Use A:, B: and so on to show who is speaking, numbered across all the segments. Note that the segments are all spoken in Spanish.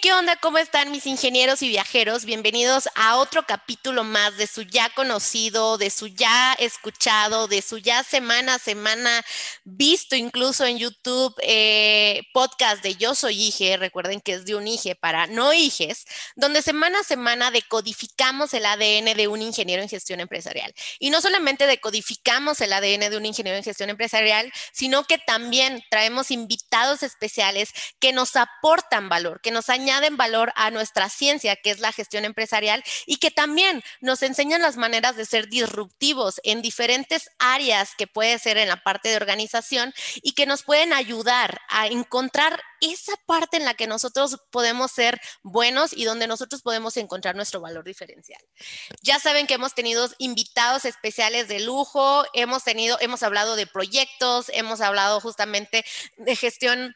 A: ¿qué onda? ¿Cómo están mis ingenieros y viajeros? Bienvenidos a otro capítulo más de su ya conocido, de su ya escuchado, de su ya semana a semana visto incluso en YouTube eh, podcast de Yo Soy Ige, recuerden que es de un Ige para no Iges, donde semana a semana decodificamos el ADN de un ingeniero en gestión empresarial. Y no solamente decodificamos el ADN de un ingeniero en gestión empresarial, sino que también traemos invitados especiales que nos aportan valor, que nos añaden valor a nuestra ciencia, que es la gestión empresarial, y que también nos enseñan las maneras de ser disruptivos en diferentes áreas que puede ser en la parte de organización y que nos pueden ayudar a encontrar esa parte en la que nosotros podemos ser buenos y donde nosotros podemos encontrar nuestro valor diferencial. Ya saben que hemos tenido invitados especiales de lujo, hemos tenido, hemos hablado de proyectos, hemos hablado justamente de gestión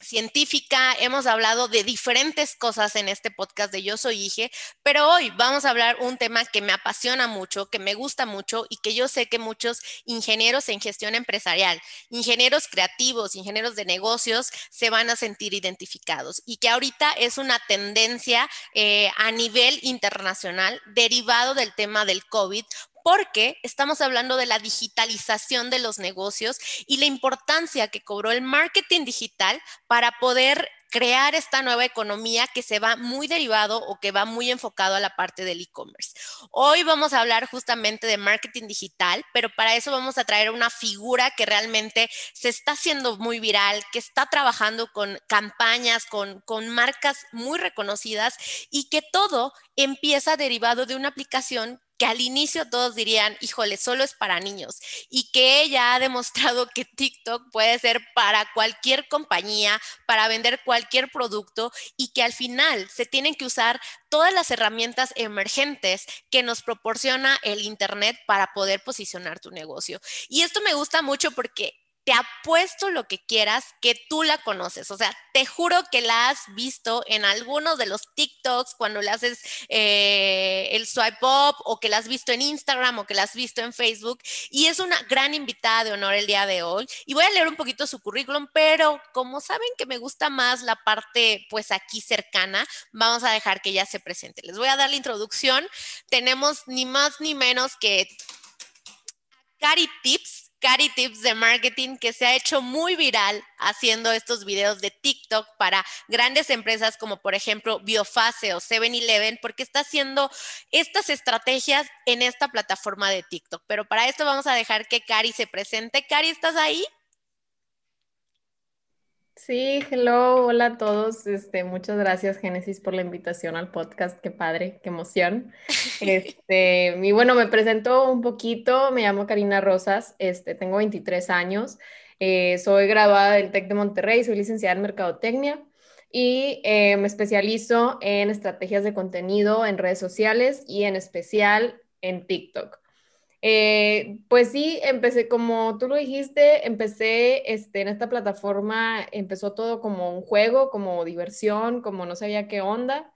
A: científica, hemos hablado de diferentes cosas en este podcast de Yo Soy Ige, pero hoy vamos a hablar un tema que me apasiona mucho, que me gusta mucho y que yo sé que muchos ingenieros en gestión empresarial, ingenieros creativos, ingenieros de negocios se van a sentir identificados y que ahorita es una tendencia eh, a nivel internacional derivado del tema del COVID porque estamos hablando de la digitalización de los negocios y la importancia que cobró el marketing digital para poder crear esta nueva economía que se va muy derivado o que va muy enfocado a la parte del e-commerce. Hoy vamos a hablar justamente de marketing digital, pero para eso vamos a traer una figura que realmente se está haciendo muy viral, que está trabajando con campañas, con, con marcas muy reconocidas y que todo empieza derivado de una aplicación que al inicio todos dirían, híjole, solo es para niños, y que ella ha demostrado que TikTok puede ser para cualquier compañía, para vender cualquier producto, y que al final se tienen que usar todas las herramientas emergentes que nos proporciona el Internet para poder posicionar tu negocio. Y esto me gusta mucho porque te apuesto lo que quieras que tú la conoces. O sea, te juro que la has visto en algunos de los TikToks cuando le haces eh, el swipe up o que la has visto en Instagram o que la has visto en Facebook. Y es una gran invitada de honor el día de hoy. Y voy a leer un poquito su currículum, pero como saben que me gusta más la parte pues aquí cercana, vamos a dejar que ella se presente. Les voy a dar la introducción. Tenemos ni más ni menos que Cari Tips Cari Tips de Marketing, que se ha hecho muy viral haciendo estos videos de TikTok para grandes empresas como por ejemplo Biofase o 7-Eleven, porque está haciendo estas estrategias en esta plataforma de TikTok. Pero para esto vamos a dejar que Cari se presente. Cari, ¿estás ahí?
B: Sí, hello, hola a todos. Este, muchas gracias, Génesis, por la invitación al podcast. Qué padre, qué emoción. Este, y bueno, me presento un poquito. Me llamo Karina Rosas, este, tengo 23 años. Eh, soy graduada del TEC de Monterrey, soy licenciada en Mercadotecnia y eh, me especializo en estrategias de contenido en redes sociales y en especial en TikTok. Eh, pues sí, empecé como tú lo dijiste, empecé este, en esta plataforma, empezó todo como un juego, como diversión, como no sabía qué onda.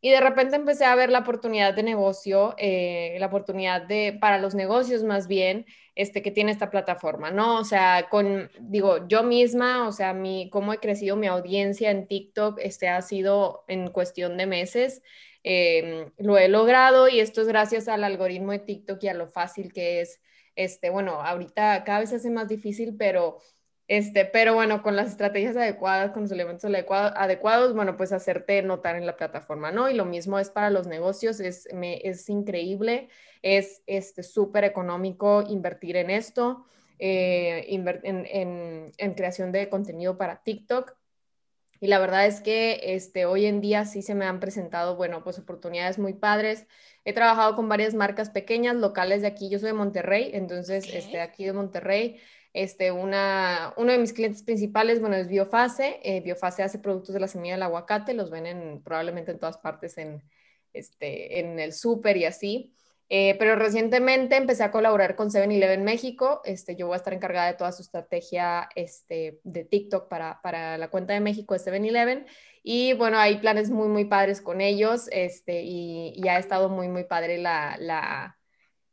B: Y de repente empecé a ver la oportunidad de negocio, eh, la oportunidad de, para los negocios más bien, este, que tiene esta plataforma, ¿no? O sea, con, digo, yo misma, o sea, mi, cómo he crecido mi audiencia en TikTok, este, ha sido en cuestión de meses. Em, lo he logrado y esto es gracias al algoritmo de TikTok y a lo fácil que es, este, bueno, ahorita cada vez se hace más difícil, pero, este, pero bueno, con las estrategias adecuadas, con los elementos adecuados, bueno, pues hacerte notar en la plataforma, ¿no? Y lo mismo es para los negocios, es, es increíble, es este, súper económico invertir en esto, eh, en, en creación de contenido para TikTok. Y la verdad es que este, hoy en día sí se me han presentado, bueno, pues oportunidades muy padres. He trabajado con varias marcas pequeñas, locales de aquí. Yo soy de Monterrey, entonces, este, aquí de Monterrey, este, una, uno de mis clientes principales, bueno, es Biofase. Eh, Biofase hace productos de la semilla del aguacate, los ven probablemente en todas partes en, este, en el súper y así. Eh, pero recientemente empecé a colaborar con 7-Eleven México. Este, yo voy a estar encargada de toda su estrategia este, de TikTok para, para la cuenta de México de 7-Eleven. Y bueno, hay planes muy, muy padres con ellos este, y, y ha estado muy, muy padre la, la,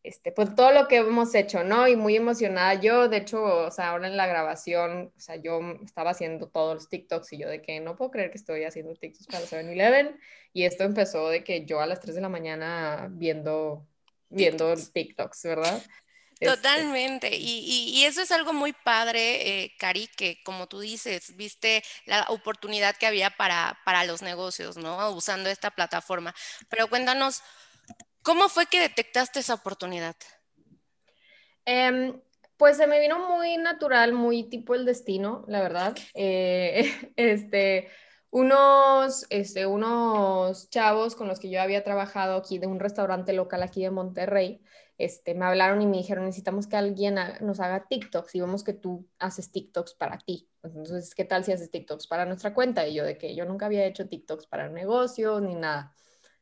B: este, pues todo lo que hemos hecho, ¿no? Y muy emocionada. Yo, de hecho, o sea, ahora en la grabación, o sea, yo estaba haciendo todos los TikToks y yo de que no puedo creer que estoy haciendo TikToks para 7-Eleven. Y esto empezó de que yo a las 3 de la mañana viendo, viendo TikToks, ¿verdad?
A: Este Totalmente. Y, eso es algo muy padre, eh, Cari, que como tú dices, viste la oportunidad que había para, para los negocios, ¿no? Usando esta plataforma. Pero cuéntanos, ¿cómo fue que detectaste esa oportunidad?
B: Em, pues se me vino muy natural, muy tipo el destino, la verdad. Eh, este, unos, este, unos chavos con los que yo había trabajado aquí de un restaurante local aquí de Monterrey, este, me hablaron y me dijeron, necesitamos que alguien nos haga TikToks y vemos que tú haces TikToks para ti. Entonces, ¿qué tal si haces TikToks para nuestra cuenta? Y yo de que yo nunca había hecho TikToks para negocios ni nada.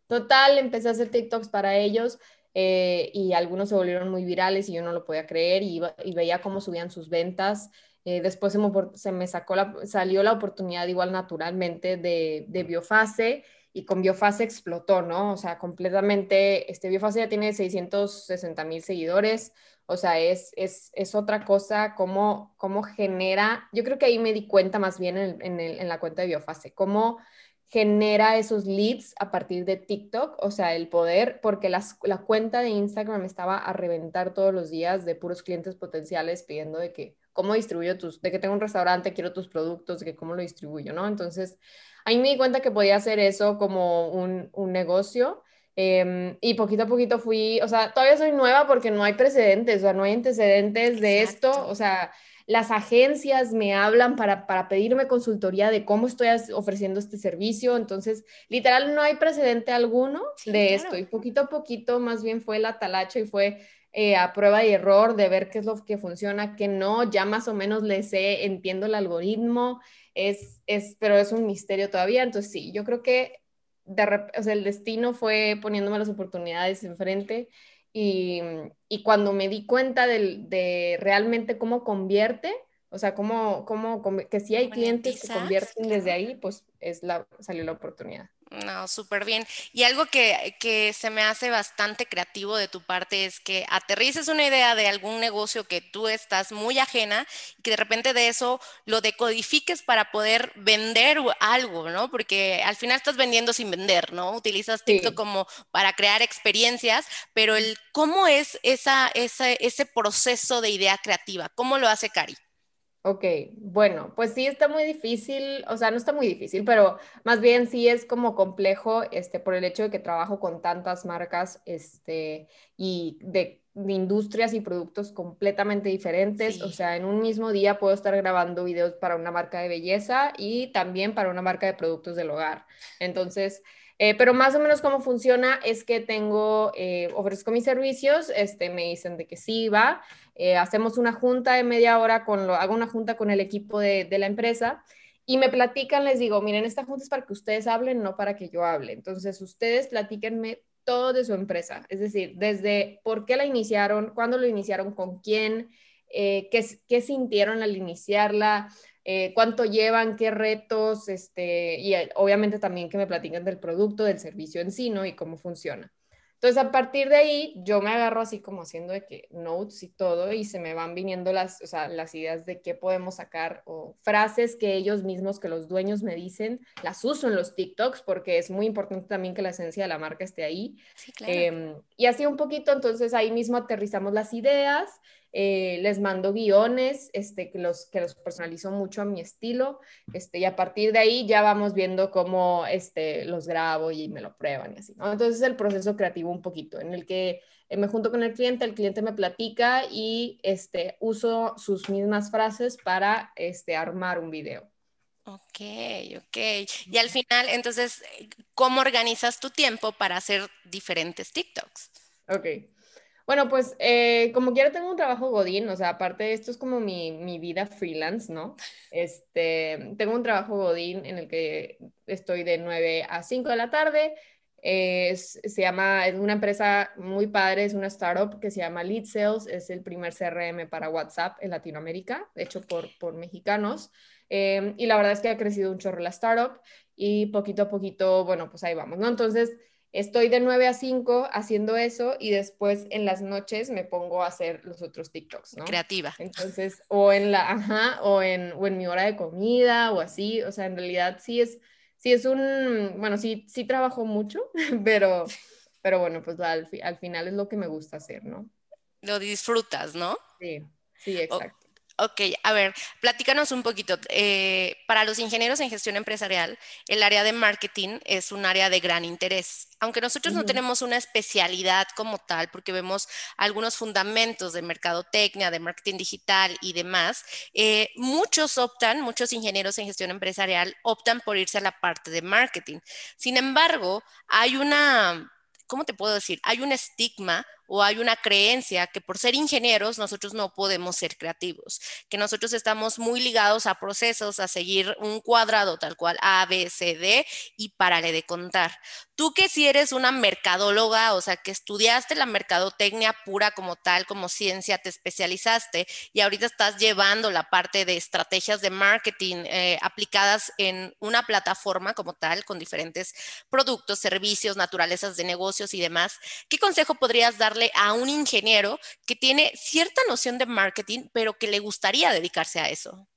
B: Total, empecé a hacer TikToks para ellos eh, y algunos se volvieron muy virales y yo no lo podía creer y, y veía cómo subían sus ventas. Eh, después se me, se me, sacó la, salió la oportunidad igual naturalmente de, de Biofase y con Biofase explotó, ¿no? O sea, completamente, este Biofase ya tiene 660 mil seguidores, o sea, es, es, es otra cosa, cómo, cómo genera, yo creo que ahí me di cuenta más bien en, en, en la cuenta de Biofase, cómo genera esos leads a partir de TikTok, o sea, el poder, porque las, la cuenta de Instagram estaba a reventar todos los días de puros clientes potenciales pidiendo de que, ¿cómo distribuyo tus, de que tengo un restaurante, quiero tus productos, de que cómo lo distribuyo, ¿no? Entonces, ahí me di cuenta que podía hacer eso como un, un negocio. Em, y poquito a poquito fui, o sea, todavía soy nueva porque no hay precedentes, o sea, no hay antecedentes de esto, o sea, las agencias me hablan para, para pedirme consultoría de cómo estoy ofreciendo este servicio, entonces, literal, no hay precedente alguno de esto, y poquito a poquito más bien fue la talacha y fue eh, a prueba y error de ver qué es lo que funciona, qué no, ya más o menos le sé, entiendo el algoritmo, es, es, pero es un misterio todavía. Entonces, sí, yo creo que de, o sea, el destino fue poniéndome las oportunidades enfrente y, y cuando me di cuenta de, de, realmente cómo convierte, o sea, cómo, cómo que si hay clientes que convierten desde ahí, pues es la, salió la oportunidad.
A: No, súper bien. Y algo que, que, se me hace bastante creativo de tu parte es que aterrices una idea de algún negocio que tú estás muy ajena y que de repente de eso lo decodifiques para poder vender algo, ¿no? Porque al final estás vendiendo sin vender, ¿no? Utilizas TikTok como para crear experiencias, pero el cómo es esa, esa, ese proceso de idea creativa, ¿cómo lo hace Cari?
B: Ok, bueno, pues sí está muy difícil, o sea, no está muy difícil, pero más bien sí es como complejo, este, por el hecho de que trabajo con tantas marcas, este, y de, industrias y productos completamente diferentes, o sea, en un mismo día puedo estar grabando videos para una marca de belleza y también para una marca de productos del hogar. Entonces, eh, pero más o menos cómo funciona es que tengo, eh, ofrezco mis servicios, este, me dicen de que sí va, eh, hacemos una junta de media hora, con lo, hago una junta con el equipo de, de, la empresa y me platican, les digo, miren, esta junta es para que ustedes hablen, no para que yo hable. Entonces, ustedes platíquenme todo de su empresa, es decir, desde por qué la iniciaron, cuándo lo iniciaron, con quién, qué, qué sintieron al iniciarla, eh, cuánto llevan, qué retos, este, y eh, obviamente también que me platiquen del producto, del servicio en sí, ¿no? Y cómo funciona. Entonces, a partir de ahí, yo me agarro así como haciendo de que notes y todo, y se me van viniendo las, o sea, las ideas de qué podemos sacar, o frases que ellos mismos, que los dueños me dicen, las uso en los TikToks, porque es muy importante también que la esencia de la marca esté ahí. Sí, claro. Em, y así un poquito, entonces ahí mismo aterrizamos las ideas, eh, les mando guiones este, que, los, que los personalizo mucho a mi estilo este, y a partir de ahí ya vamos viendo cómo este, los grabo y me lo prueban y así. ¿no? Entonces el proceso creativo un poquito en el que eh, me junto con el cliente, el cliente me platica y este, uso sus mismas frases para este, armar un video.
A: Ok, ok. Y al final, entonces, ¿cómo organizas tu tiempo para hacer diferentes TikToks?
B: Ok. Bueno, pues eh, como quiera tengo un trabajo godín, o sea, aparte esto es como mi, mi, vida freelance, ¿no? Este, tengo un trabajo godín en el que estoy de 9 a 5 de la tarde. se llama, es una empresa muy padre, es una startup que se llama Lead Sales, es el primer CRM para WhatsApp en Latinoamérica, hecho por, por mexicanos. Eh, y la verdad es que ha crecido un chorro la startup y poquito a poquito, bueno, pues ahí vamos, ¿no? Entonces, estoy de 9 a 5 haciendo eso y después en las noches me pongo a hacer los otros TikToks, ¿no?
A: Creativa.
B: Entonces, o en la, ajá, o en, o en mi hora de comida o así, o sea, en realidad sí es, sí es un, bueno, sí, sí trabajo mucho, pero, pero bueno, pues al, al final es lo que me gusta hacer, ¿no?
A: Lo disfrutas, ¿no?
B: Sí, sí, exacto.
A: Ok, a ver, platícanos un poquito. Eh, para los ingenieros en gestión empresarial, el área de marketing es un área de gran interés. Aunque nosotros no tenemos una especialidad como tal, porque vemos algunos fundamentos de mercadotecnia, de marketing digital y demás, eh, muchos optan, muchos ingenieros en gestión empresarial optan por irse a la parte de marketing. Sin embargo, hay una, ¿cómo te puedo decir? Hay un estigma o hay una creencia que por ser ingenieros nosotros no podemos ser creativos, que nosotros estamos muy ligados a procesos, a seguir un cuadrado tal cual A, B, C, D y párale de contar. Tú que si eres una mercadóloga, o sea, que estudiaste la mercadotecnia pura como tal, como ciencia, te especializaste y ahorita estás llevando la parte de estrategias de marketing eh, aplicadas en una plataforma como tal, con diferentes productos, servicios, naturalezas de negocios y demás, ¿qué consejo podrías darle a un ingeniero que tiene cierta noción de marketing, pero que le gustaría dedicarse a eso?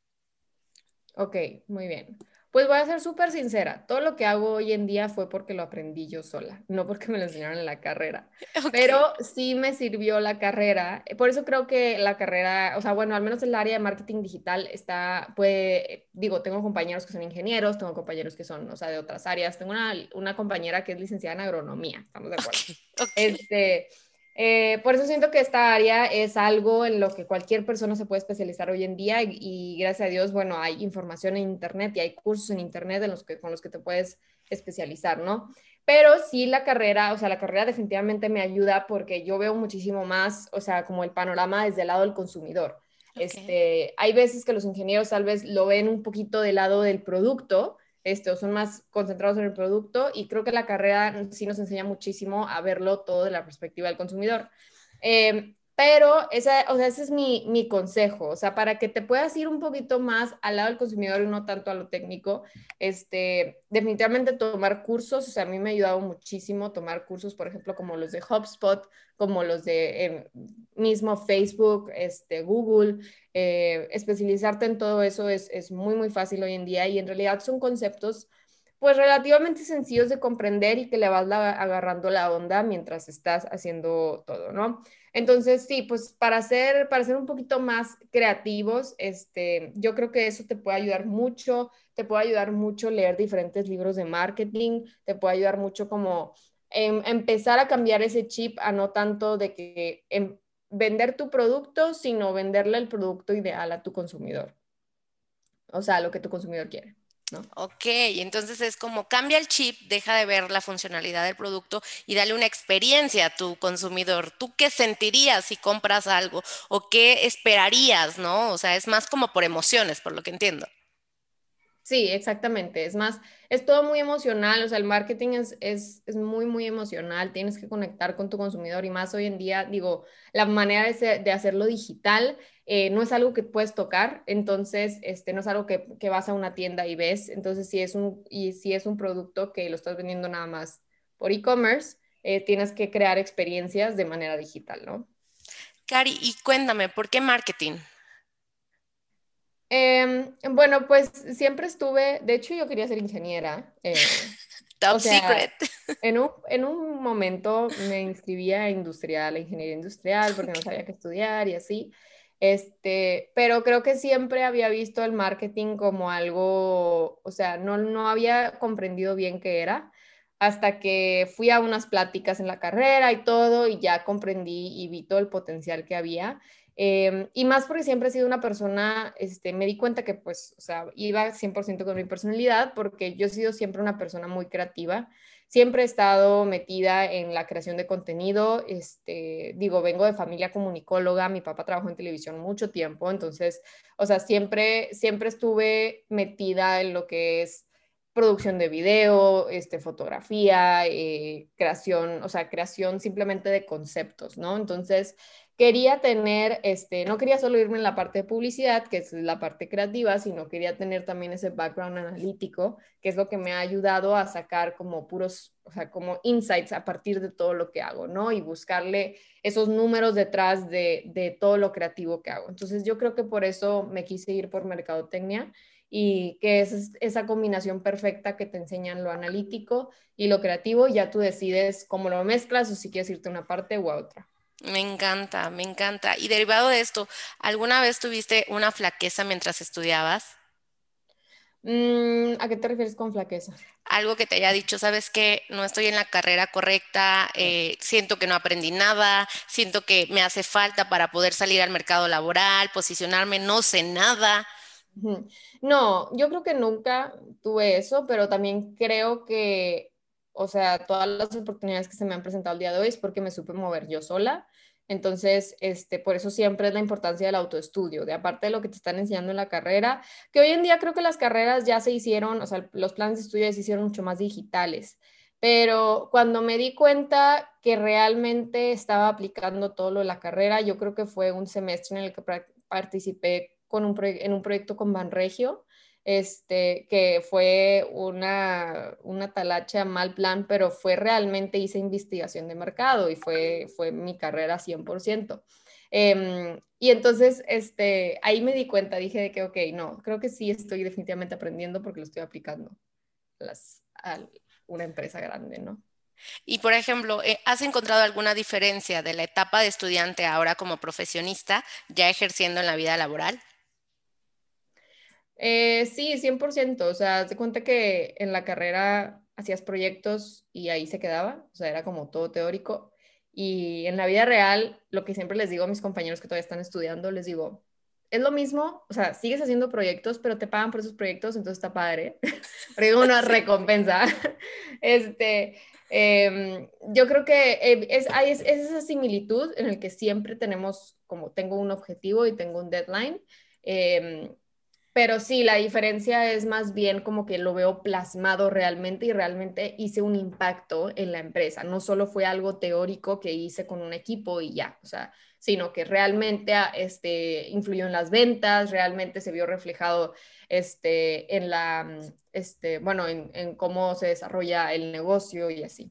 B: Ok, muy bien. Pues voy a ser súper sincera, todo lo que hago hoy en día fue porque lo aprendí yo sola, no porque me lo enseñaron en la carrera, pero sí me sirvió la carrera, por eso creo que la carrera, o sea, bueno, al menos el área de marketing digital está, pues, digo, tengo compañeros que son ingenieros, tengo compañeros que son, o sea, de otras áreas, tengo una, una compañera que es licenciada en agronomía, estamos de acuerdo. Este, eh, por eso siento que esta área es algo en lo que cualquier persona se puede especializar hoy en día y, gracias a Dios, bueno, hay información en Internet y hay cursos en Internet en los que, con los que te puedes especializar, ¿no? Pero sí la carrera, o sea, la carrera definitivamente me ayuda porque yo veo muchísimo más, o sea, como el panorama desde el lado del consumidor. Este, hay veces que los ingenieros tal vez lo ven un poquito del lado del producto, este, son más concentrados en el producto y creo que la carrera sí nos enseña muchísimo a verlo todo de la perspectiva del consumidor. Em, pero esa, o sea, ese es mi, mi, consejo, o sea, para que te puedas ir un poquito más al lado del consumidor y no tanto a lo técnico, este, definitivamente tomar cursos, o sea, a mí me ha ayudado muchísimo tomar cursos, por ejemplo, como los de HubSpot, como los de em, mismo Facebook, este, Google, eh, especializarte en todo eso es, es muy, muy fácil hoy en día y en realidad son conceptos pues relativamente sencillos de comprender y que le vas agarrando la onda mientras estás haciendo todo, ¿no? Entonces, sí, pues para ser, para ser un poquito más creativos, este, yo creo que eso te puede ayudar mucho, te puede ayudar mucho leer diferentes libros de marketing, te puede ayudar mucho como em, empezar a cambiar ese chip a no tanto de que em, vender tu producto, sino venderle el producto ideal a tu consumidor. O sea, lo que tu consumidor quiere.
A: Ok, entonces es como cambia el chip, deja de ver la funcionalidad del producto y dale una experiencia a tu consumidor. ¿Tú qué sentirías si compras algo o qué esperarías, no? O sea, es más como por emociones, por lo que entiendo.
B: Sí, exactamente. Es más, es todo muy emocional, o sea, el marketing es, es, es, muy, muy emocional, tienes que conectar con tu consumidor y más hoy en día, digo, la manera de, de hacerlo digital eh, no es algo que puedes tocar, entonces, este, no es algo que, que, vas a una tienda y ves, entonces, si es un, y si es un producto que lo estás vendiendo nada más por e-commerce, eh, tienes que crear experiencias de manera digital, ¿no?
A: Cari, y cuéntame, ¿por qué marketing?
B: Em, bueno, pues siempre estuve, de hecho yo quería ser ingeniera. Eh,
A: Top secret.
B: En un, en un momento me inscribía a industrial, a ingeniería industrial, porque no sabía qué estudiar y así. Este, pero creo que siempre había visto el marketing como algo, o sea, no, no había comprendido bien qué era hasta que fui a unas pláticas en la carrera y todo y ya comprendí y vi todo el potencial que había. Em, y más porque siempre he sido una persona, este, me di cuenta que pues, o sea, iba 100% con mi personalidad porque yo he sido siempre una persona muy creativa. Siempre he estado metida en la creación de contenido. Este, digo, vengo de familia comunicóloga, mi papá trabajó en televisión mucho tiempo, entonces, o sea, siempre, siempre estuve metida en lo que es producción de video, este, fotografía, eh, creación, o sea, creación simplemente de conceptos, ¿no? Entonces, quería tener, este, no quería solo irme en la parte de publicidad, que es la parte creativa, sino quería tener también ese background analítico, que es lo que me ha ayudado a sacar como puros, o sea, como insights a partir de todo lo que hago, ¿no? Y buscarle esos números detrás de, de todo lo creativo que hago. Entonces yo creo que por eso me quise ir por mercadotecnia y que es esa combinación perfecta que te enseñan lo analítico y lo creativo, y ya tú decides cómo lo mezclas o si quieres irte a una parte u a otra.
A: Me encanta, me encanta. Y derivado de esto, ¿alguna vez tuviste una flaqueza mientras estudiabas?
B: Mm, ¿A qué te refieres con flaqueza?
A: Algo que te haya dicho, sabes que no estoy en la carrera correcta, eh, siento que no aprendí nada, siento que me hace falta para poder salir al mercado laboral, posicionarme, no sé nada.
B: No, yo creo que nunca tuve eso, pero también creo que o sea, todas las oportunidades que se me han presentado el día de hoy es porque me supe mover yo sola. Entonces, este, por eso siempre es la importancia del autoestudio, de aparte de lo que te están enseñando en la carrera, que hoy en día creo que las carreras ya se hicieron, o sea, los planes de estudio se hicieron mucho más digitales. Pero cuando me di cuenta que realmente estaba aplicando todo lo de la carrera, yo creo que fue un semestre en el que participé con un en un proyecto con Banregio, este, que fue una, una talacha mal plan, pero fue realmente hice investigación de mercado y fue, fue mi carrera 100%. Em, y entonces, este, ahí me di cuenta, dije de que, ok, no, creo que sí estoy definitivamente aprendiendo porque lo estoy aplicando las, a una empresa grande, ¿no?
A: Y por ejemplo, eh, ¿has encontrado alguna diferencia de la etapa de estudiante ahora como profesionista, ya ejerciendo en la vida laboral?
B: Eh, sí, 100%. O sea, te cuenta que en la carrera hacías proyectos y ahí se quedaba. O sea, era como todo teórico. Y en la vida real, lo que siempre les digo a mis compañeros que todavía están estudiando, les digo, es lo mismo, o sea, sigues haciendo proyectos, pero te pagan por esos proyectos, entonces está padre. Pero una recompensa. Este, em, yo creo que eh, es, hay, es, esa similitud en el que siempre tenemos, como tengo un objetivo y tengo un deadline. Em, pero sí, la diferencia es más bien como que lo veo plasmado realmente y realmente hice un impacto en la empresa. No solo fue algo teórico que hice con un equipo y ya, o sea, sino que realmente ah, este, influyó en las ventas, realmente se vio reflejado este, en la, mm, este, bueno, en, en cómo se desarrolla el negocio y así.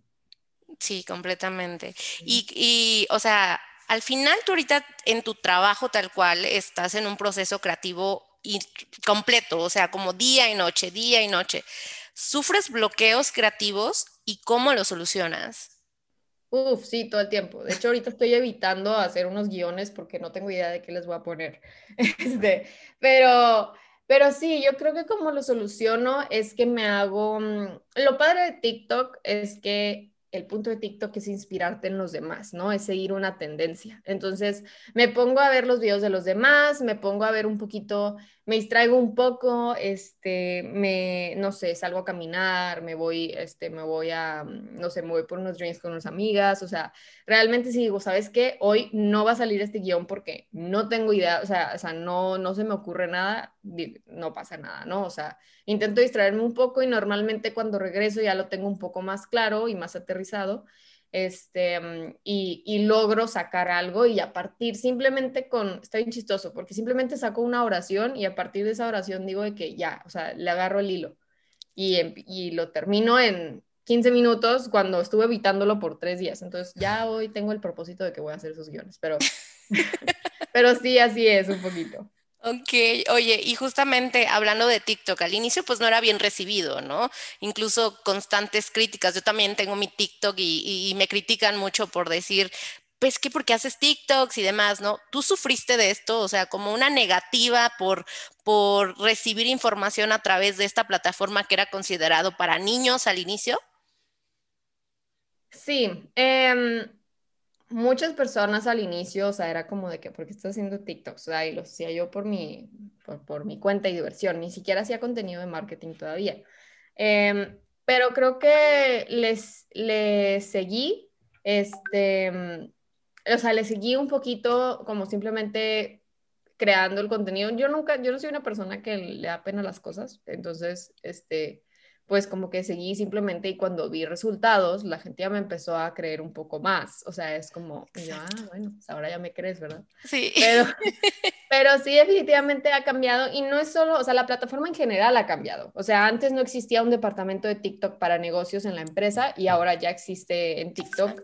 A: Sí, completamente. Y, y, o sea, al final tú ahorita en tu trabajo tal cual estás en un proceso creativo y completo, o sea, como día y noche, día y noche. ¿Sufres bloqueos creativos y cómo los solucionas?
B: Uf, sí, todo el tiempo. De hecho, ahorita estoy evitando hacer unos guiones porque no tengo idea de qué les voy a poner. Este, pero, pero sí, yo creo que como lo soluciono es que me hago... Mm, lo padre de TikTok es que el punto de TikTok es inspirarte en los demás, ¿no? Es seguir una tendencia. Entonces, me pongo a ver los videos de los demás, me pongo a ver un poquito, me distraigo un poco, este, me, no sé, salgo a caminar, me voy, este, me voy a, no sé, me voy por unos drinks con unas amigas, o sea, realmente si digo, ¿sabes qué? Hoy no va a salir este guion porque no tengo idea, o sea, o sea no, no se me ocurre nada, no pasa nada, ¿no? O sea, intento distraerme un poco y normalmente cuando regreso ya lo tengo un poco más claro y más aterrizado. Este, mm, y, y, logro sacar algo y a partir simplemente con, está bien chistoso, porque simplemente saco una oración y a partir de esa oración digo de que ya, o sea, le agarro el hilo y, em, y lo termino en 15 minutos cuando estuve evitándolo por tres días. Entonces ya hoy tengo el propósito de que voy a hacer esos guiones, pero, pero sí, así es un poquito.
A: Ok, oye, y justamente hablando de TikTok, al inicio pues no era bien recibido, ¿no? Incluso constantes críticas. Yo también tengo mi TikTok y, me critican mucho por decir, pues que porque haces TikToks y demás, ¿no? ¿Tú sufriste de esto? O sea, como una negativa por, por recibir información a través de esta plataforma que era considerado para niños al inicio.
B: Sí, eh, muchas personas al inicio, o sea, era como de que, ¿por qué estás haciendo TikToks? O sea, y lo hacía yo por mi, por, mi cuenta y diversión, ni siquiera hacía contenido de marketing todavía. Em, pero creo que les, les seguí, este, o sea, les seguí un poquito como simplemente creando el contenido. Yo nunca, yo no soy una persona que le da pena las cosas, entonces, este, pues como que seguí simplemente y cuando vi resultados, la gente ya me empezó a creer un poco más. O sea, es como, yo, ah, bueno, pues ahora ya me crees, ¿verdad?
A: Sí.
B: Pero, pero sí, definitivamente ha cambiado y no es solo, o sea, la plataforma en general ha cambiado. O sea, antes no existía un departamento de TikTok para negocios en la empresa y ahora ya existe en TikTok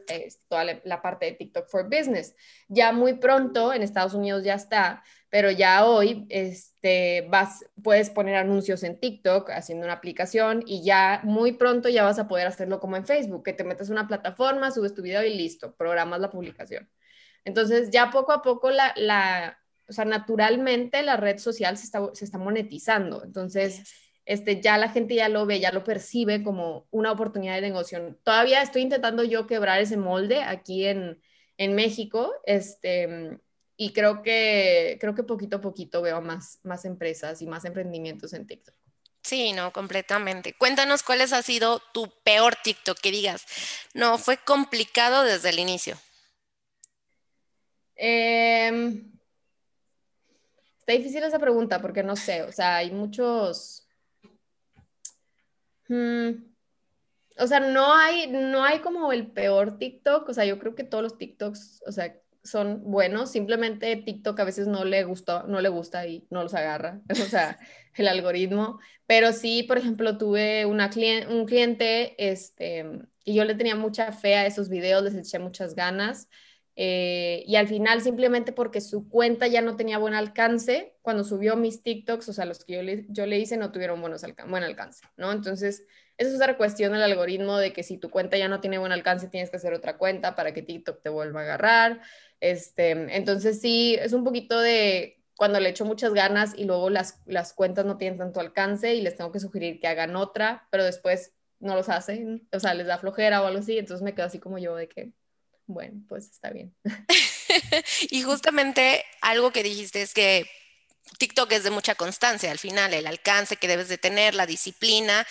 B: toda la parte de TikTok for Business. Ya muy pronto en Estados Unidos ya está pero ya hoy este, vas, puedes poner anuncios en TikTok haciendo una aplicación y ya muy pronto ya vas a poder hacerlo como en Facebook, que te metes una plataforma, subes tu video y listo, programas la publicación. Entonces ya poco a poco la, la o sea, naturalmente la red social se está, se está monetizando. Entonces, este, ya la gente ya lo ve, ya lo percibe como una oportunidad de negocio. Todavía estoy intentando yo quebrar ese molde aquí en, en México, este, y creo que, creo que poquito a poquito veo más, más empresas y más emprendimientos en TikTok.
A: Sí, no, completamente. Cuéntanos cuáles ha sido tu peor TikTok que digas. No, fue complicado desde el inicio.
B: Em, está difícil esa pregunta porque no sé, o sea, hay muchos... Hmm, o sea, no hay, no hay como el peor TikTok, o sea, yo creo que todos los TikToks, o sea, son buenos, simplemente TikTok a veces no le gusta, no le gusta y no los agarra, o sea, el algoritmo, pero sí, por ejemplo, tuve una un cliente, este, y yo le tenía mucha fe a esos videos, les eché muchas ganas, eh, y al final simplemente porque su cuenta ya no tenía buen alcance, cuando subió mis TikToks, o sea, los que yo le, yo le hice no tuvieron buenos buen alcance, ¿no? Entonces, eso es otra cuestión del algoritmo de que si tu cuenta ya no tiene buen alcance, tienes que hacer otra cuenta para que TikTok te vuelva a agarrar. Este, entonces sí, es un poquito de cuando le echo muchas ganas y luego las, las cuentas no tienen tanto alcance y les tengo que sugerir que hagan otra, pero después no los hacen, o sea, les da flojera o algo así, entonces me quedo así como yo de que, bueno, pues está bien.
A: y justamente algo que dijiste es que TikTok es de mucha constancia, al final el alcance que debes de tener, la disciplina.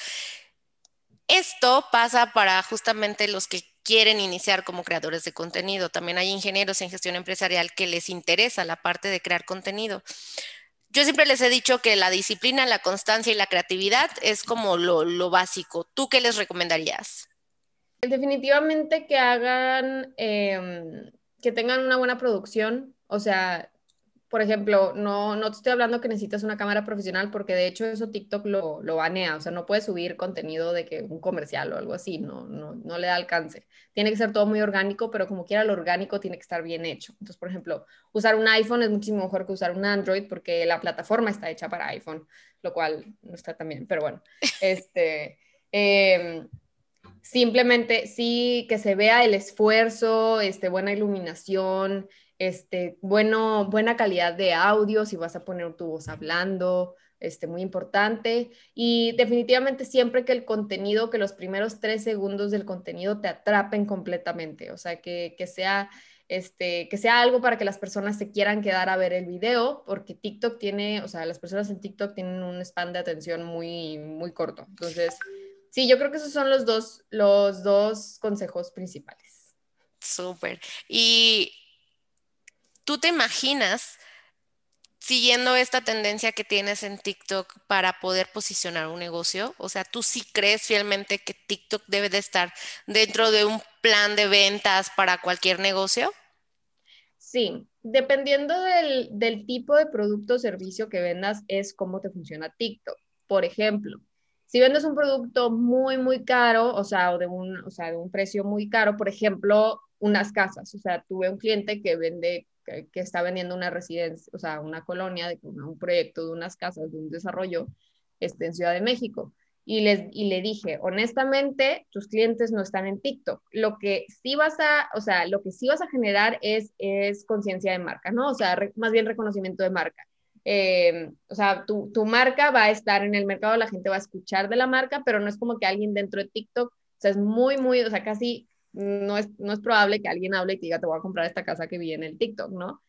A: Esto pasa para justamente los que quieren iniciar como creadores de contenido. También hay ingenieros en gestión empresarial que les interesa la parte de crear contenido. Yo siempre les he dicho que la disciplina, la constancia y la creatividad es como lo, básico. ¿Tú qué les recomendarías?
B: Definitivamente que hagan, em, que tengan una buena producción, o sea, por ejemplo, no, no te estoy hablando que necesitas una cámara profesional porque de hecho eso TikTok lo, lo banea, o sea, no puedes subir contenido de que un comercial o algo así, no, no, no le da alcance. Tiene que ser todo muy orgánico, pero como quiera lo orgánico tiene que estar bien hecho. Entonces, por ejemplo, usar un iPhone es muchísimo mejor que usar un Android porque la plataforma está hecha para iPhone, lo cual no está tan bien, pero bueno, este... Em, simplemente sí que se vea el esfuerzo, este, buena iluminación, este, bueno, buena calidad de audio, si vas a poner tu voz hablando, este, muy importante. Y definitivamente siempre que el contenido, que los primeros tres segundos del contenido te atrapen completamente, o sea, que, que sea... Este, que sea algo para que las personas se quieran quedar a ver el video, porque TikTok tiene, o sea, las personas en TikTok tienen un span de atención muy, muy corto. Entonces, sí, yo creo que esos son los dos, los dos consejos principales.
A: Súper. Y ¿Tú te imaginas siguiendo esta tendencia que tienes en TikTok para poder posicionar un negocio? O sea, ¿tú sí crees fielmente que TikTok debe de estar dentro de un plan de ventas para cualquier negocio?
B: Sí, dependiendo del, tipo de producto o servicio que vendas, es cómo te funciona TikTok. Por ejemplo, si vendes un producto muy, muy caro, o sea, o de un, o sea, de un precio muy caro, por ejemplo, unas casas. O sea, tuve un cliente que vende que, está vendiendo una residencia, o sea, una colonia, de, un proyecto de unas casas, de un desarrollo este, en Ciudad de México. Y, les, y le dije, honestamente, tus clientes no están en TikTok. Lo que sí vas a, o sea, lo que sí vas a generar es, es conciencia de marca, ¿no? O sea, más bien reconocimiento de marca. Eh, o sea, tu, tu, marca va a estar en el mercado, la gente va a escuchar de la marca, pero no es como que alguien dentro de TikTok, o sea, es muy, muy, o sea, casi no es, no es probable que alguien hable y que diga, te voy a comprar esta casa que vi en el TikTok, ¿no?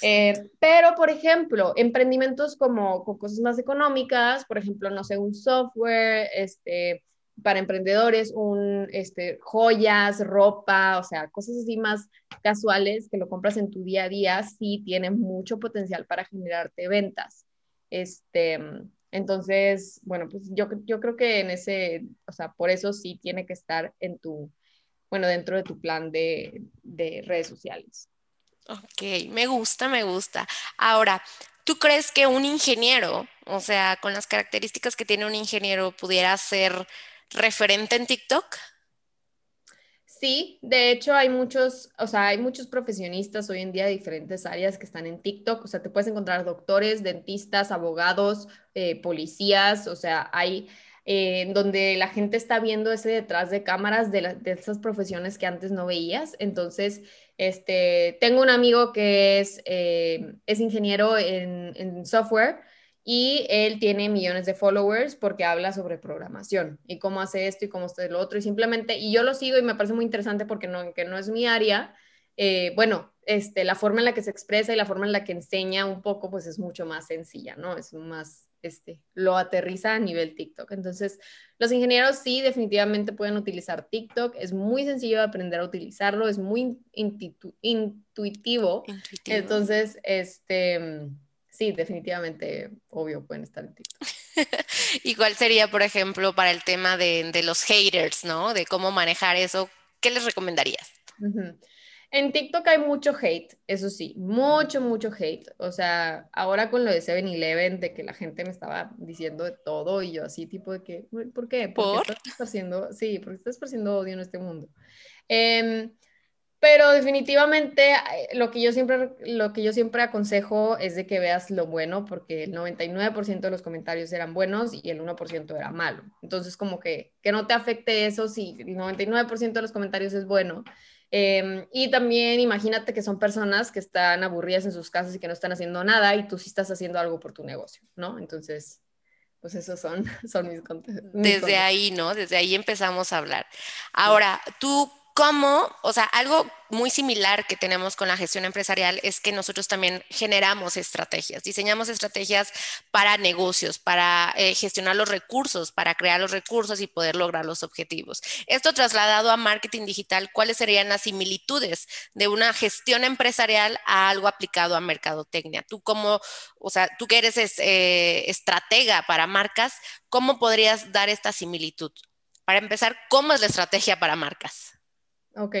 B: Eh, pero, por ejemplo, emprendimientos como con cosas más económicas, por ejemplo, no sé, un software, este, para emprendedores, un, este, joyas, ropa, o sea, cosas así más casuales que lo compras en tu día a día, sí tienen mucho potencial para generarte ventas. Este, Entonces, bueno, pues yo, yo creo que en ese, o sea, por eso sí tiene que estar en tu, bueno, dentro de tu plan de, de redes sociales.
A: Ok, me gusta, me gusta. Ahora, ¿tú crees que un ingeniero, o sea, con las características que tiene un ingeniero, pudiera ser referente en TikTok?
B: Sí, de hecho hay muchos, o sea, hay muchos profesionistas hoy en día de diferentes áreas que están en TikTok, o sea, te puedes encontrar doctores, dentistas, abogados, eh, policías, o sea, hay eh, donde la gente está viendo ese detrás de cámaras de, de esas profesiones que antes no veías. Entonces, este, tengo un amigo que es, eh, es ingeniero en, en software y él tiene millones de followers porque habla sobre programación y cómo hace esto y cómo hace lo otro y simplemente, y yo lo sigo y me parece muy interesante porque no, que no es mi área, eh, bueno, este, la forma en la que se expresa y la forma en la que enseña un poco, pues es mucho más sencilla, ¿no? Es más, este, lo aterriza a nivel TikTok. Entonces, los ingenieros sí definitivamente pueden utilizar TikTok, es muy sencillo de aprender a utilizarlo, es muy intuitivo. intuitivo. Entonces, este sí, definitivamente, obvio, pueden estar en TikTok.
A: ¿Y cuál sería, por ejemplo, para el tema de, los haters, ¿no? De cómo manejar eso, ¿qué les recomendarías?
B: En TikTok hay mucho hate, eso sí, mucho, mucho hate. O sea, ahora con lo de 7-Eleven, de que la gente me estaba diciendo de todo y yo así, tipo de que, ¿por qué? ¿Por? qué estás haciendo, sí, porque estás haciendo odio en este mundo. Eh, pero definitivamente eh, lo que yo siempre, lo que yo siempre aconsejo es de que veas lo bueno, porque el 99% de los comentarios eran buenos y el 1% era malo. Entonces, como que, que no te afecte eso si el 99% de los comentarios es bueno. Em, y también imagínate que son personas que están aburridas en sus casas y que no están haciendo nada y tú sí estás haciendo algo por tu negocio, ¿no? Entonces, pues esos son, son mis,
A: consejos. Desde ahí, ¿no? Desde ahí empezamos a hablar. Ahora, tú cómo, o sea, algo muy similar que tenemos con la gestión empresarial es que nosotros también generamos estrategias, diseñamos estrategias para negocios, para eh, gestionar los recursos, para crear los recursos y poder lograr los objetivos. Esto trasladado a marketing digital, ¿cuáles serían las similitudes de una gestión empresarial a algo aplicado a mercadotecnia? Tú como, o sea, tú que eres eh, estratega para marcas, ¿cómo podrías dar esta similitud? Para empezar, ¿cómo es la estrategia para marcas?
B: Ok,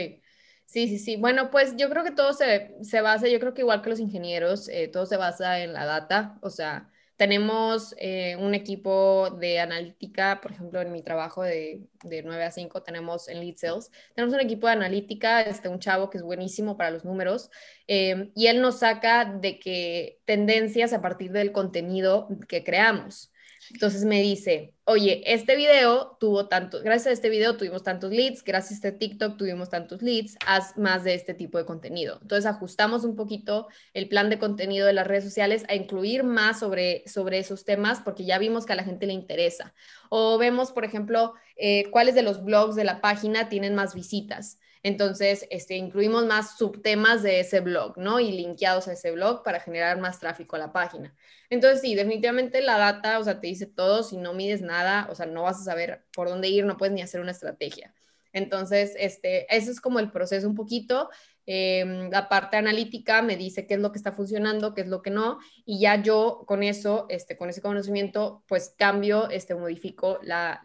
B: sí, sí, sí. Bueno, pues yo creo que todo se, se basa, yo creo que igual que los ingenieros, eh, todo se basa en la data. O sea, tenemos eh, un equipo de analítica, por ejemplo, en mi trabajo de, de 9 a 5 tenemos en Lead Sales, tenemos un equipo de analítica, este, un chavo que es buenísimo para los números, eh, y él nos saca de que tendencias a partir del contenido que creamos. Entonces me dice, oye, este video tuvo tantos, gracias a este video tuvimos tantos leads, gracias a este TikTok tuvimos tantos leads, haz más de este tipo de contenido. Entonces ajustamos un poquito el plan de contenido de las redes sociales a incluir más sobre, sobre esos temas porque ya vimos que a la gente le interesa. O vemos, por ejemplo, eh, cuáles de los blogs de la página tienen más visitas. Entonces, este, incluimos más subtemas de ese blog, ¿no? Y linkeados a ese blog para generar más tráfico a la página. Entonces, sí, definitivamente la data, o sea, te dice todo, si no mides nada, o sea, no vas a saber por dónde ir, no puedes ni hacer una estrategia. Entonces, este, ese es como el proceso un poquito. Em, la parte analítica me dice qué es lo que está funcionando, qué es lo que no, y ya yo con eso, este, con ese conocimiento, pues cambio, este, modifico la,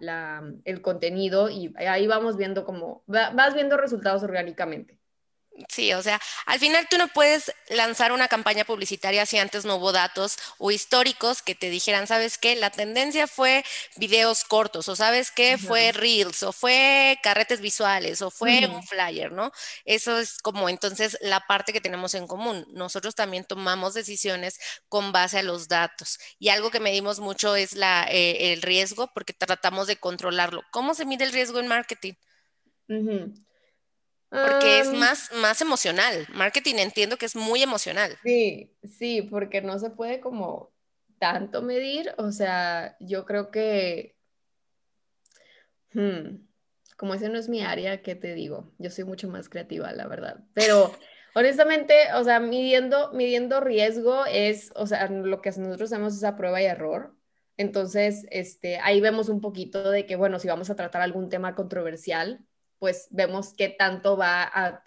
B: el contenido y ahí vamos viendo cómo, vas viendo resultados orgánicamente.
A: Sí, o sea, al final tú no puedes lanzar una campaña publicitaria si antes no hubo datos o históricos que te dijeran, ¿sabes qué? La tendencia fue videos cortos, o ¿sabes qué? Fue reels, o fue carretes visuales, o fue un flyer, ¿no? Eso es como entonces la parte que tenemos en común. Nosotros también tomamos decisiones con base a los datos. Y algo que medimos mucho es la, eh, el riesgo, porque tratamos de controlarlo. ¿Cómo se mide el riesgo en marketing? Porque es más, más emocional. Marketing entiendo que es muy emocional.
B: Sí, sí, porque no se puede como tanto medir. O sea, yo creo que, hmm, como ese no es mi área, ¿qué te digo? Yo soy mucho más creativa, la verdad. Pero honestamente, o sea, midiendo, midiendo riesgo es, o sea, lo que nosotros hacemos es a prueba y error. Entonces, este, ahí vemos un poquito de que, bueno, si vamos a tratar algún tema controversial, pues vemos qué tanto va a,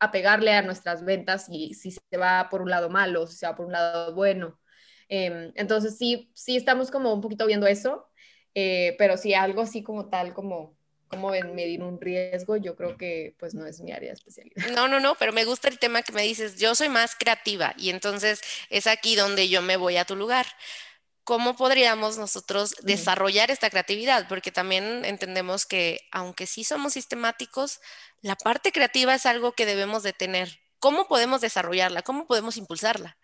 B: a, pegarle a nuestras ventas y si se va por un lado malo, si se va por un lado bueno. Em, entonces sí, sí estamos como un poquito viendo eso, eh, pero sí algo así como tal, como cómo medir un riesgo, yo creo que pues no es mi área de especialidad.
A: No, no, no, pero me gusta el tema que me dices, yo soy más creativa y entonces es aquí donde yo me voy a tu lugar. ¿Cómo podríamos nosotros desarrollar esta creatividad? Porque también entendemos que aunque sí somos sistemáticos, la parte creativa es algo que debemos de tener. ¿Cómo podemos desarrollarla? ¿Cómo podemos impulsarla?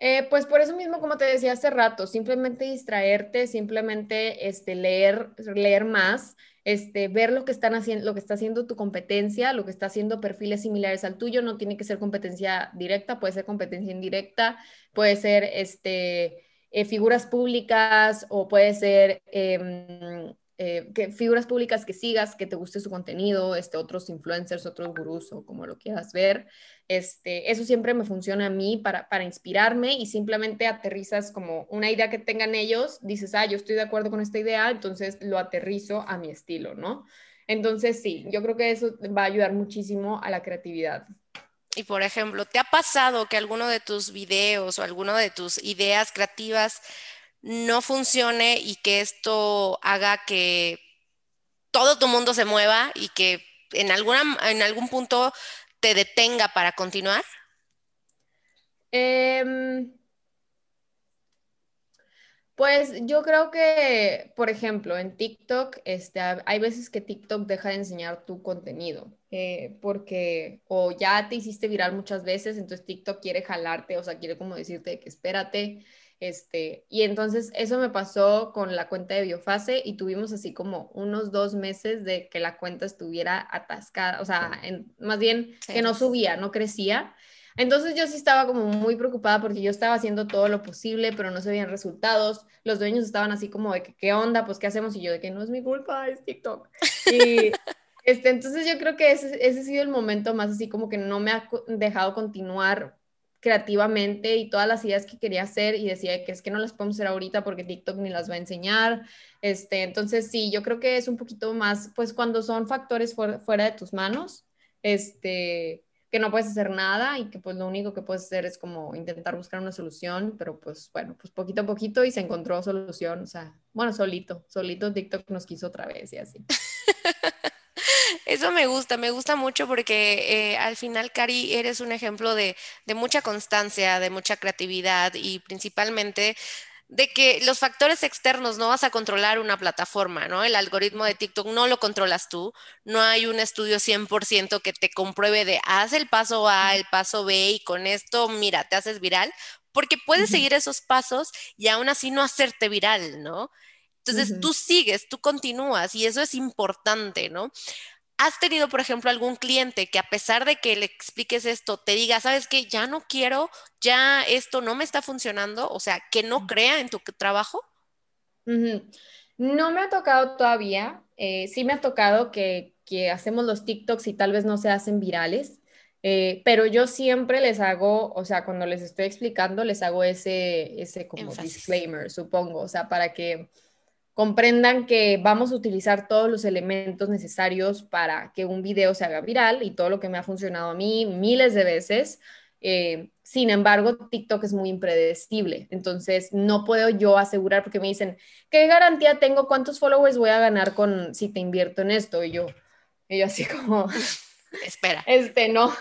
B: Eh, pues por eso mismo, como te decía hace rato, simplemente distraerte, simplemente este, leer, leer más, este, ver lo que, están haciendo, lo que está haciendo tu competencia, lo que está haciendo perfiles similares al tuyo, no tiene que ser competencia directa, puede ser competencia indirecta, puede ser este, eh, figuras públicas o puede ser em, eh, que figuras públicas que sigas, que te guste su contenido, este, otros influencers, otros gurús o como lo quieras ver. Este, eso siempre me funciona a mí para, para inspirarme y simplemente aterrizas como una idea que tengan ellos, dices, ah, yo estoy de acuerdo con esta idea, entonces lo aterrizo a mi estilo, ¿no? Entonces sí, yo creo que eso va a ayudar muchísimo a la creatividad.
A: Y por ejemplo, ¿te ha pasado que alguno de tus videos o alguno de tus ideas creativas no funcione y que esto haga que todo tu mundo se mueva y que en, en algún punto te detenga para continuar?
B: Em, pues yo creo que, por ejemplo, en TikTok, este, hay veces que TikTok deja de enseñar tu contenido, eh, porque o ya te hiciste viral muchas veces, entonces TikTok quiere jalarte, o sea, quiere como decirte que espérate, este, y entonces eso me pasó con la cuenta de Biofase y tuvimos así como unos dos meses de que la cuenta estuviera atascada, o sea, más bien que no subía, no crecía. Entonces yo sí estaba como muy preocupada porque yo estaba haciendo todo lo posible, pero no se veían resultados. Los dueños estaban así como de que, ¿qué onda? Pues, ¿qué hacemos? Y yo de que no es mi culpa, es TikTok. Y este, entonces yo creo que ese, ese ha sido el momento más así como que no me ha dejado continuar creativamente y todas las ideas que quería hacer y decía que es que no las podemos hacer ahorita porque TikTok ni las va a enseñar. Este, entonces sí, yo creo que es un poquito más, pues cuando son factores fuera, de tus manos, este, que no puedes hacer nada y que pues lo único que puedes hacer es como intentar buscar una solución, pero pues bueno, pues poquito a poquito y se encontró solución, o sea, bueno, solito, solito TikTok nos quiso otra vez y así.
A: Eso me gusta, me gusta mucho porque eh, al final, Cari, eres un ejemplo de, mucha constancia, de mucha creatividad y principalmente de que los factores externos no vas a controlar una plataforma, ¿no? El algoritmo de TikTok no lo controlas tú, no hay un estudio 100% que te compruebe de haz el paso A, el paso B y con esto, mira, te haces viral, porque puedes seguir esos pasos y aún así no hacerte viral, ¿no? Entonces tú sigues, tú continúas y eso es importante, ¿no? ¿Has tenido, por ejemplo, algún cliente que a pesar de que le expliques esto, te diga, sabes que ya no quiero, ya esto no me está funcionando, o sea, que no crea en tu trabajo?
B: No me ha tocado todavía, eh, sí me ha tocado que, hacemos los TikToks y tal vez no se hacen virales, eh, pero yo siempre les hago, o sea, cuando les estoy explicando, les hago ese, ese como disclaimer, supongo, o sea, para que comprendan que vamos a utilizar todos los elementos necesarios para que un video se haga viral y todo lo que me ha funcionado a mí miles de veces. Eh, sin embargo, TikTok es muy impredecible, entonces no puedo yo asegurar porque me dicen, ¿qué garantía tengo? ¿Cuántos followers voy a ganar con si te invierto en esto? Y yo, y yo así como,
A: espera.
B: Este, no,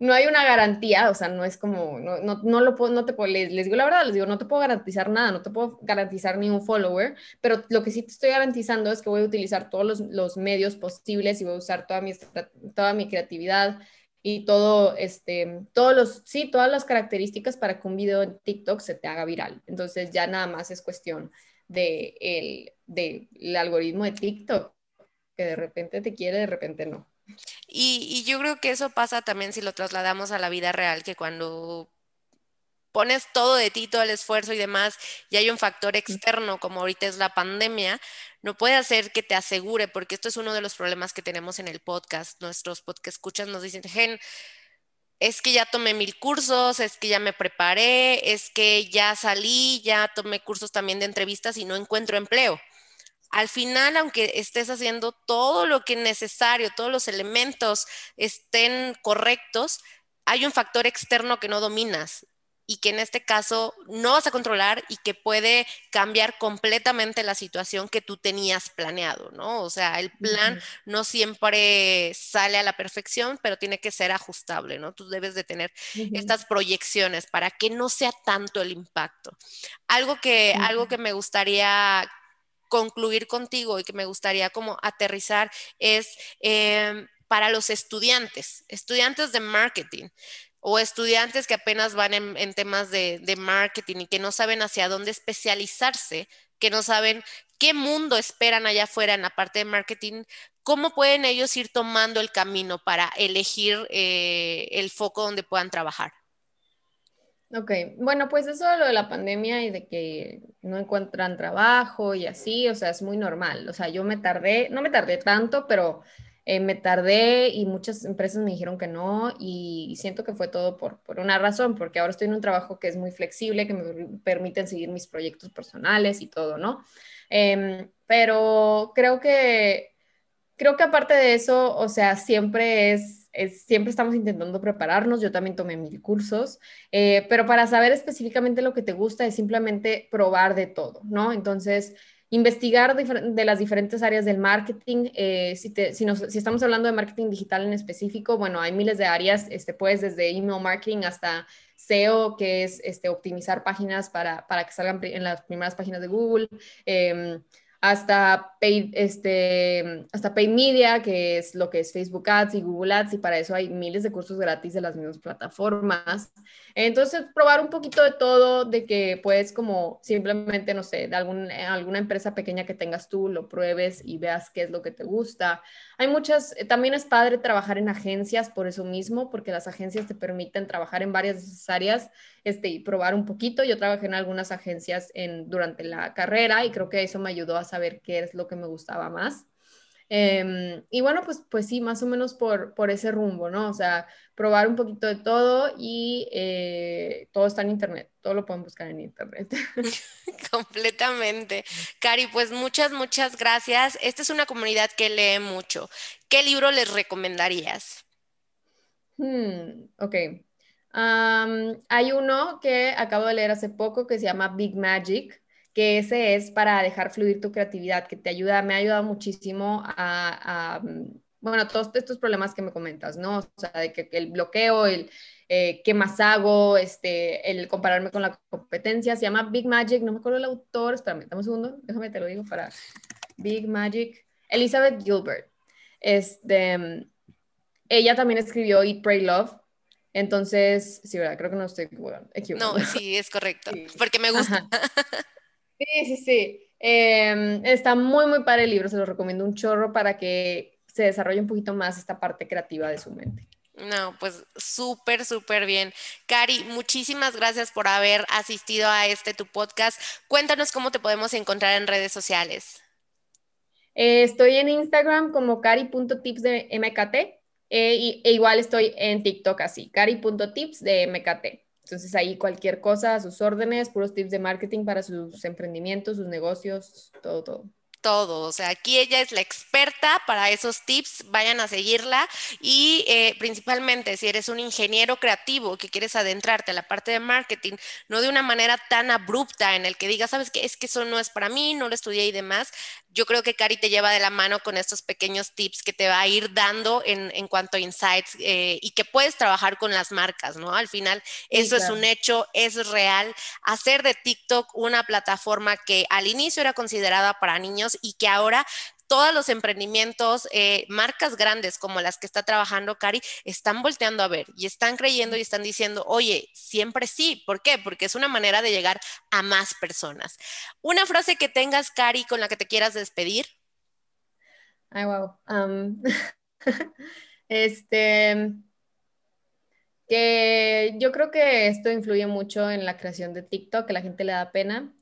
B: no hay una garantía, o sea, no es como, no, no, no lo puedo, no te puedo, les, digo la verdad, les digo, no te puedo garantizar nada, no te puedo garantizar ni un follower, pero lo que sí te estoy garantizando es que voy a utilizar todos los, medios posibles y voy a usar toda mi, toda mi creatividad y todo, este, todos los, sí, todas las características para que un video en TikTok se te haga viral. Entonces ya nada más es cuestión de el, de el algoritmo de TikTok, que de repente te quiere, de repente no.
A: Y, yo creo que eso pasa también si lo trasladamos a la vida real, que cuando pones todo de ti, todo el esfuerzo y demás, y hay un factor externo como ahorita es la pandemia, no puede hacer que te asegure, porque esto es uno de los problemas que tenemos en el podcast. Nuestros podcast escuchan nos dicen, Gen, es que ya tomé mil cursos, es que ya me preparé, es que ya salí, ya tomé cursos también de entrevistas y no encuentro empleo al final, aunque estés haciendo todo lo que es necesario, todos los elementos estén correctos, hay un factor externo que no dominas. y que en este caso no vas a controlar y que puede cambiar completamente la situación que tú tenías planeado, ¿no? O sea, el plan no siempre sale a la perfección, pero tiene que ser ajustable, ¿no? Tú debes de tener estas proyecciones para que no sea tanto el impacto. Algo que, algo que me gustaría concluir contigo y que me gustaría como aterrizar es em, para los estudiantes, estudiantes de marketing o estudiantes que apenas van en, temas de, marketing y que no saben hacia dónde especializarse, que no saben qué mundo esperan allá afuera en la parte de marketing, ¿cómo pueden ellos ir tomando el camino para elegir eh, el foco donde puedan trabajar?
B: Ok, bueno, pues eso lo de la pandemia y de que no encuentran trabajo y así, o sea, es muy normal. O sea, yo me tardé, no me tardé tanto, pero eh, me tardé y muchas empresas me dijeron que no y siento que fue todo por, por, una razón, porque ahora estoy en un trabajo que es muy flexible, que me permiten seguir mis proyectos personales y todo, ¿no? Em, pero creo que, creo que aparte de eso, o sea, siempre es, siempre estamos intentando prepararnos, yo también tomé mil cursos, eh, pero para saber específicamente lo que te gusta es simplemente probar de todo, ¿no? Entonces, investigar de las diferentes áreas del marketing. Eh, si, estamos hablando de marketing digital en específico, bueno, hay miles de áreas, este, pues desde email marketing hasta SEO, que es este, optimizar páginas para, para que salgan en las primeras páginas de Google. Em, hasta paid, este, hasta paid media, que es lo que es Facebook Ads y Google Ads, y para eso hay miles de cursos gratis de las mismas plataformas. Entonces, probar un poquito de todo, de que puedes como simplemente, no sé, de algún, alguna empresa pequeña que tengas tú, lo pruebes y veas qué es lo que te gusta. Hay muchas, eh, también es padre trabajar en agencias por eso mismo, porque las agencias te permiten trabajar en varias áreas este, y probar un poquito. Yo trabajé en algunas agencias en, durante la carrera y creo que eso me ayudó a saber qué es lo que me gustaba más. Em, y bueno, pues, pues sí, más o menos por, por ese rumbo, ¿no? O sea, probar un poquito de todo y eh, todo está en Internet, todo lo pueden buscar en Internet.
A: Completamente. Cari, pues muchas, muchas gracias. Esta es una comunidad que lee mucho. ¿Qué libro les recomendarías?
B: Hmm, ok. hay uno que acabo de leer hace poco que se llama Big Magic que ese es para dejar fluir tu creatividad, que te ayuda, me ha ayudado muchísimo a, mm, bueno, todos estos problemas que me comentas, ¿no? O sea, de que, el bloqueo, el eh, qué más hago, este, el compararme con la competencia, se llama Big Magic, no me acuerdo el autor, espérame, dame un segundo, déjame te lo digo para Big Magic, Elizabeth Gilbert. Este, mm, ella también escribió Eat, Pray, Love, entonces, sí, ¿verdad? Creo que no estoy
A: No, sí, es correcto, porque me gusta.
B: Sí, sí, sí. Em, está muy, muy padre el libro, se lo recomiendo un chorro para que se desarrolle un poquito más esta parte creativa de su mente.
A: No, pues súper, súper bien. Cari, muchísimas gracias por haber asistido a este tu podcast. Cuéntanos cómo te podemos encontrar en redes sociales.
B: Eh, estoy en Instagram como cari.tips de MKT eh, e igual estoy en TikTok así, cari.tips de MKT. Entonces ahí cualquier cosa, sus órdenes, puros tips de marketing para sus emprendimientos, sus negocios, todo, todo
A: todo. O sea, aquí ella es la experta para esos tips, vayan a seguirla y eh, principalmente si eres un ingeniero creativo que quieres adentrarte a la parte de marketing, no de una manera tan abrupta en el que digas, sabes que es que eso no es para mí, no lo estudié y demás. Yo creo que Cari te lleva de la mano con estos pequeños tips que te va a ir dando en, en cuanto a insights eh, y que puedes trabajar con las marcas, ¿no? Al final, eso es un hecho, es real. Hacer de TikTok una plataforma que al inicio era considerada para niños, y que ahora todos los emprendimientos, eh, marcas grandes como las que está trabajando Cari, están volteando a ver y están creyendo y están diciendo, oye, siempre sí. ¿Por qué? Porque es una manera de llegar a más personas. Una frase que tengas, Cari, con la que te quieras despedir.
B: Ay, wow. este, que yo creo que esto influye mucho en la creación de TikTok, que la gente le da pena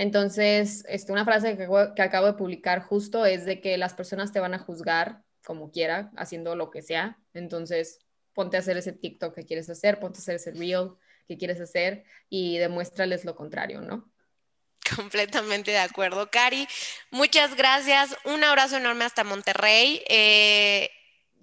B: entonces, este, una frase que, acabo de publicar justo es de que las personas te van a juzgar como quiera, haciendo lo que sea. Entonces, ponte a hacer ese TikTok que quieres hacer, ponte a hacer ese reel que quieres hacer y demuéstrales lo contrario, ¿no?
A: Completamente de acuerdo, Cari. Muchas gracias. Un abrazo enorme hasta Monterrey. Eh,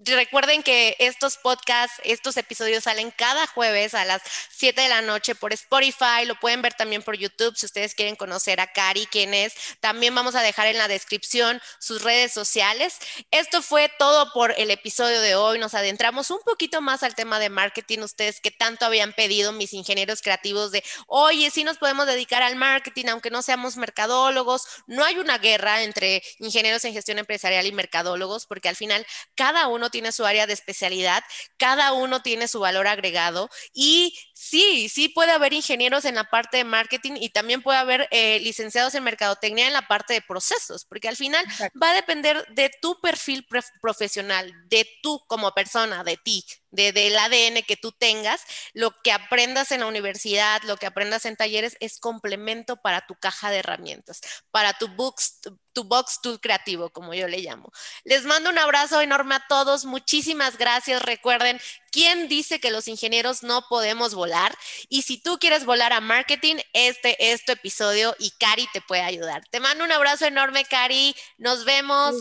A: Recuerden que estos podcasts, estos episodios salen cada jueves a las 7 de la noche por Spotify, lo pueden ver también por YouTube si ustedes quieren conocer a Cari, quién es. También vamos a dejar en la descripción sus redes sociales. Esto fue todo por el episodio de hoy. Nos adentramos un poquito más al tema de marketing, ustedes que tanto habían pedido mis ingenieros creativos de, oye, sí nos podemos dedicar al marketing, aunque no seamos mercadólogos. No hay una guerra entre ingenieros en gestión empresarial y mercadólogos, porque al final cada uno tiene su área de especialidad, cada uno tiene su valor agregado y sí, sí puede haber ingenieros en la parte de marketing y también puede haber eh, licenciados en mercadotecnia en la parte de procesos, porque al final va a depender de tu perfil profesional, de tú como persona, de ti, de, del ADN que tú tengas, lo que aprendas en la universidad, lo que aprendas en talleres es complemento para tu caja de herramientas, para tu books, tu box tool creativo, como yo le llamo. Les mando un abrazo enorme a todos, muchísimas gracias. Recuerden, ¿quién dice que los ingenieros no podemos volar? Y si tú quieres volar a marketing, este es tu episodio y Cari te puede ayudar. Te mando un abrazo enorme, Cari. Nos vemos.